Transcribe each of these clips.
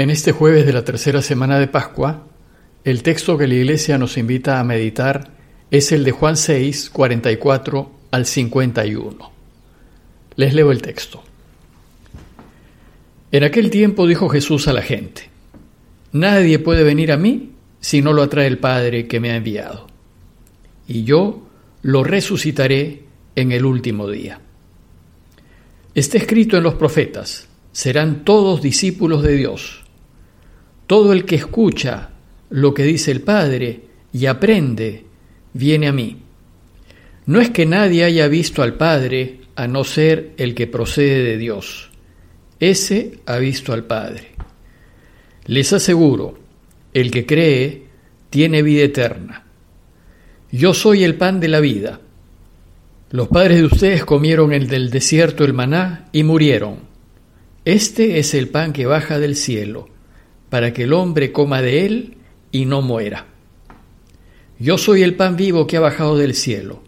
En este jueves de la tercera semana de Pascua, el texto que la Iglesia nos invita a meditar es el de Juan 6, 44 al 51. Les leo el texto. En aquel tiempo dijo Jesús a la gente, Nadie puede venir a mí si no lo atrae el Padre que me ha enviado, y yo lo resucitaré en el último día. Está escrito en los profetas, serán todos discípulos de Dios. Todo el que escucha lo que dice el Padre y aprende, viene a mí. No es que nadie haya visto al Padre a no ser el que procede de Dios. Ese ha visto al Padre. Les aseguro, el que cree tiene vida eterna. Yo soy el pan de la vida. Los padres de ustedes comieron el del desierto el maná y murieron. Este es el pan que baja del cielo, para que el hombre coma de él y no muera. Yo soy el pan vivo que ha bajado del cielo.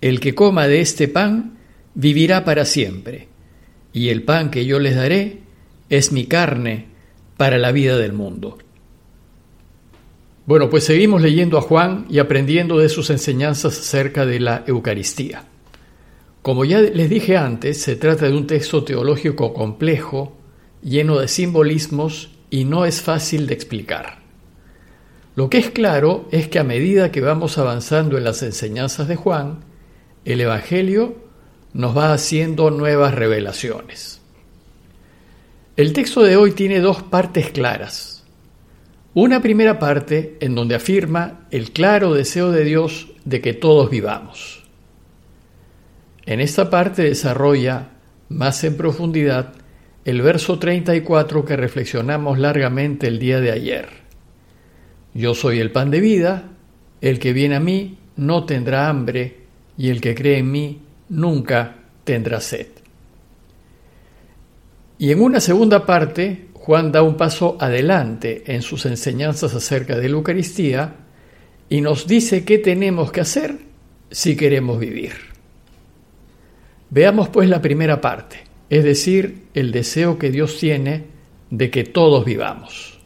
El que coma de este pan vivirá para siempre, y el pan que yo les daré es mi carne para la vida del mundo. Bueno, pues seguimos leyendo a Juan y aprendiendo de sus enseñanzas acerca de la Eucaristía. Como ya les dije antes, se trata de un texto teológico complejo, lleno de simbolismos y no es fácil de explicar. Lo que es claro es que a medida que vamos avanzando en las enseñanzas de Juan, el Evangelio nos va haciendo nuevas revelaciones. El texto de hoy tiene dos partes claras. Una primera parte en donde afirma el claro deseo de Dios de que todos vivamos. En esta parte desarrolla más en profundidad el verso 34 que reflexionamos largamente el día de ayer. Yo soy el pan de vida, el que viene a mí no tendrá hambre, y el que cree en mí nunca tendrá sed. Y en una segunda parte, Juan da un paso adelante en sus enseñanzas acerca de la Eucaristía y nos dice qué tenemos que hacer si queremos vivir. Veamos pues la primera parte, es decir, el deseo que Dios tiene de que todos vivamos.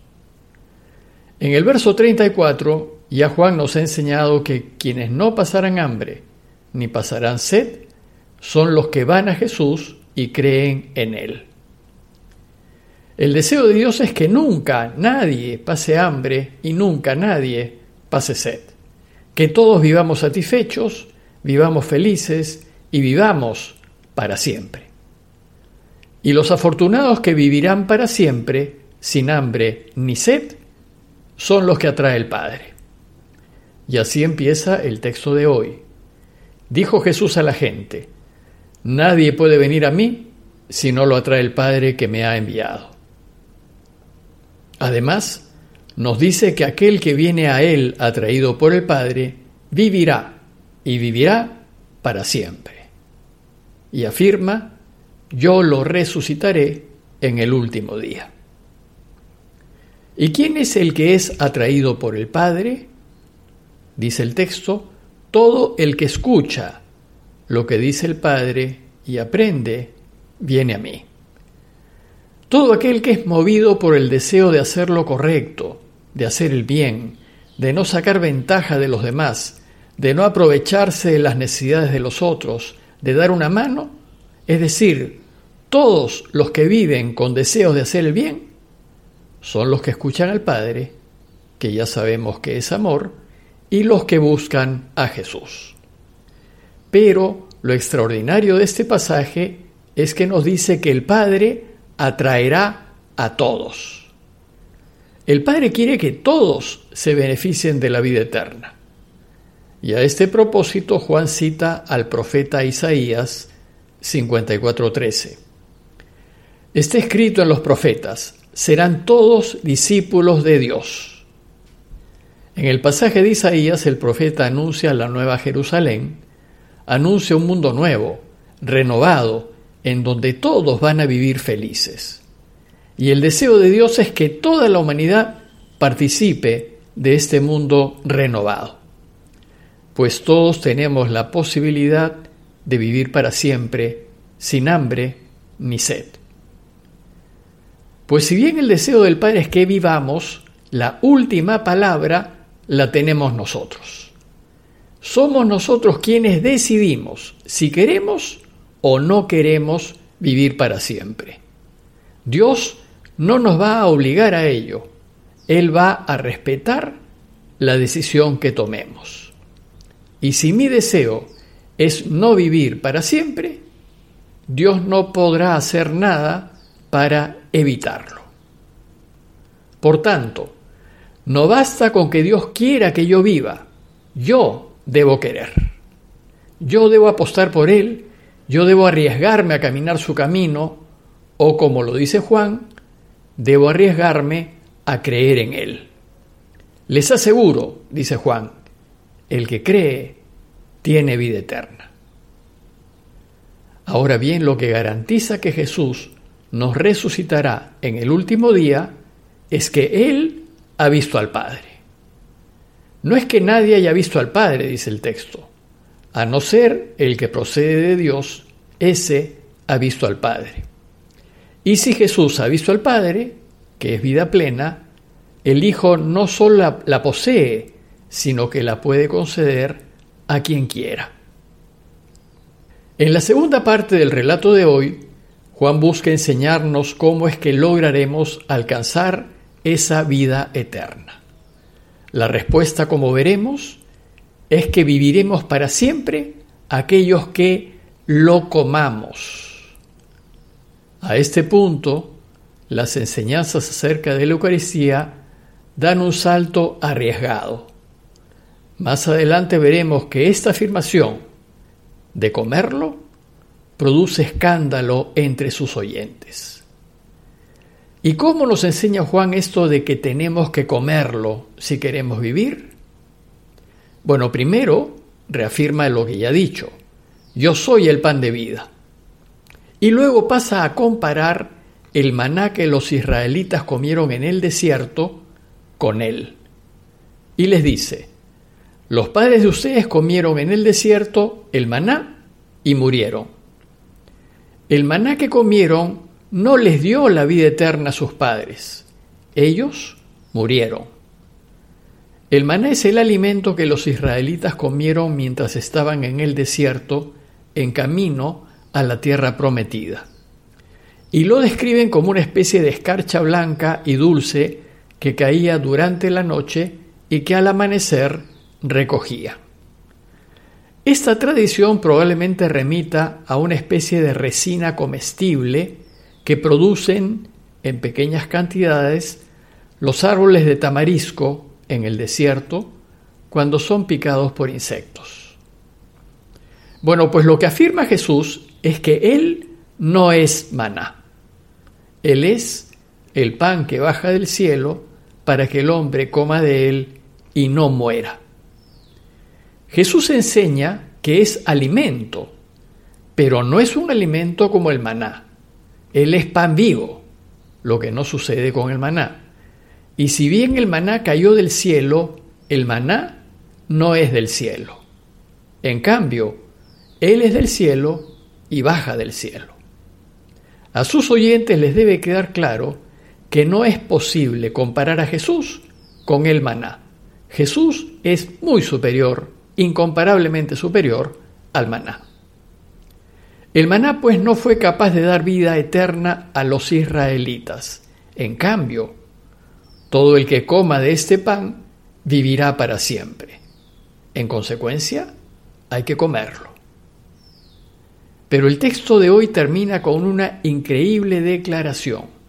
En el verso 34, ya Juan nos ha enseñado que quienes no pasarán hambre ni pasarán sed son los que van a Jesús y creen en Él. El deseo de Dios es que nunca nadie pase hambre y nunca nadie pase sed. Que todos vivamos satisfechos, vivamos felices y vivamos para siempre. Y los afortunados que vivirán para siempre, sin hambre ni sed, son los que atrae el Padre. Y así empieza el texto de hoy. Dijo Jesús a la gente, Nadie puede venir a mí si no lo atrae el Padre que me ha enviado. Además, nos dice que aquel que viene a Él atraído por el Padre, vivirá y vivirá para siempre y afirma, yo lo resucitaré en el último día. ¿Y quién es el que es atraído por el Padre? Dice el texto, todo el que escucha lo que dice el Padre y aprende, viene a mí. Todo aquel que es movido por el deseo de hacer lo correcto, de hacer el bien, de no sacar ventaja de los demás, de no aprovecharse de las necesidades de los otros, de dar una mano, es decir, todos los que viven con deseos de hacer el bien, son los que escuchan al Padre, que ya sabemos que es amor, y los que buscan a Jesús. Pero lo extraordinario de este pasaje es que nos dice que el Padre atraerá a todos. El Padre quiere que todos se beneficien de la vida eterna. Y a este propósito Juan cita al profeta Isaías 54:13. Está escrito en los profetas, serán todos discípulos de Dios. En el pasaje de Isaías el profeta anuncia la nueva Jerusalén, anuncia un mundo nuevo, renovado, en donde todos van a vivir felices. Y el deseo de Dios es que toda la humanidad participe de este mundo renovado pues todos tenemos la posibilidad de vivir para siempre sin hambre ni sed. Pues si bien el deseo del Padre es que vivamos, la última palabra la tenemos nosotros. Somos nosotros quienes decidimos si queremos o no queremos vivir para siempre. Dios no nos va a obligar a ello. Él va a respetar la decisión que tomemos. Y si mi deseo es no vivir para siempre, Dios no podrá hacer nada para evitarlo. Por tanto, no basta con que Dios quiera que yo viva, yo debo querer. Yo debo apostar por Él, yo debo arriesgarme a caminar su camino, o como lo dice Juan, debo arriesgarme a creer en Él. Les aseguro, dice Juan, el que cree tiene vida eterna. Ahora bien, lo que garantiza que Jesús nos resucitará en el último día es que Él ha visto al Padre. No es que nadie haya visto al Padre, dice el texto, a no ser el que procede de Dios, ese ha visto al Padre. Y si Jesús ha visto al Padre, que es vida plena, el Hijo no solo la, posee, sino que la puede conceder a quien quiera. En la segunda parte del relato de hoy, Juan busca enseñarnos cómo es que lograremos alcanzar esa vida eterna. La respuesta, como veremos, es que viviremos para siempre aquellos que lo comamos. A este punto, las enseñanzas acerca de la Eucaristía dan un salto arriesgado. Más adelante veremos que esta afirmación de comerlo produce escándalo entre sus oyentes. ¿Y cómo nos enseña Juan esto de que tenemos que comerlo si queremos vivir? Bueno, primero reafirma lo que ya ha dicho, yo soy el pan de vida. Y luego pasa a comparar el maná que los israelitas comieron en el desierto con él. Y les dice, los padres de ustedes comieron en el desierto el maná y murieron. El maná que comieron no les dio la vida eterna a sus padres. Ellos murieron. El maná es el alimento que los israelitas comieron mientras estaban en el desierto en camino a la tierra prometida. Y lo describen como una especie de escarcha blanca y dulce que caía durante la noche y que al amanecer recogía. Esta tradición probablemente remita a una especie de resina comestible que producen en pequeñas cantidades los árboles de tamarisco en el desierto cuando son picados por insectos. Bueno, pues lo que afirma Jesús es que Él no es maná. Él es el pan que baja del cielo para que el hombre coma de él y no muera. Jesús enseña que es alimento, pero no es un alimento como el maná. Él es pan vivo, lo que no sucede con el maná. Y si bien el maná cayó del cielo, el maná no es del cielo. En cambio, Él es del cielo y baja del cielo. A sus oyentes les debe quedar claro que no es posible comparar a Jesús con el maná. Jesús es muy superior, incomparablemente superior al maná. El maná pues no fue capaz de dar vida eterna a los israelitas. En cambio, todo el que coma de este pan vivirá para siempre. En consecuencia, hay que comerlo. Pero el texto de hoy termina con una increíble declaración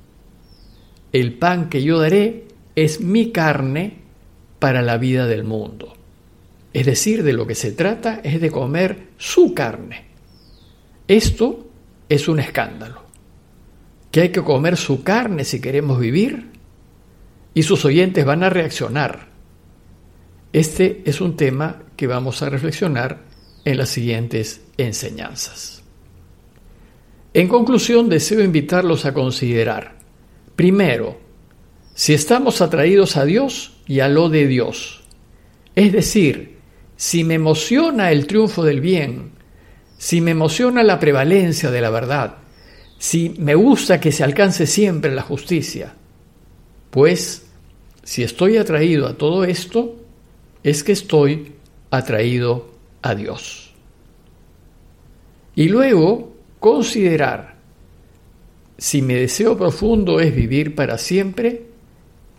el pan que yo daré es mi carne para la vida del mundo. Es decir, de lo que se trata es de comer su carne. Esto es un escándalo. Que hay que comer su carne si queremos vivir. Y sus oyentes van a reaccionar. Este es un tema que vamos a reflexionar en las siguientes enseñanzas. En conclusión, deseo invitarlos a considerar Primero, si estamos atraídos a Dios y a lo de Dios. Es decir, si me emociona el triunfo del bien, si me emociona la prevalencia de la verdad, si me gusta que se alcance siempre la justicia, pues si estoy atraído a todo esto, es que estoy atraído a Dios. Y luego considerar si mi deseo profundo es vivir para siempre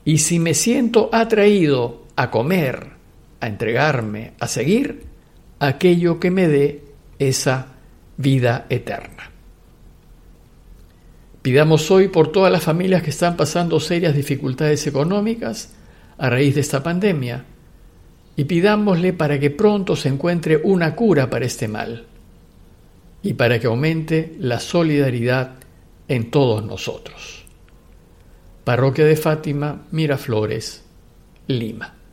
y si me siento atraído a comer, a entregarme, a seguir aquello que me dé esa vida eterna. Pidamos hoy por todas las familias que están pasando serias dificultades económicas a raíz de esta pandemia y pidámosle para que pronto se encuentre una cura para este mal y para que aumente la solidaridad en todos nosotros. Parroquia de Fátima, Miraflores, Lima.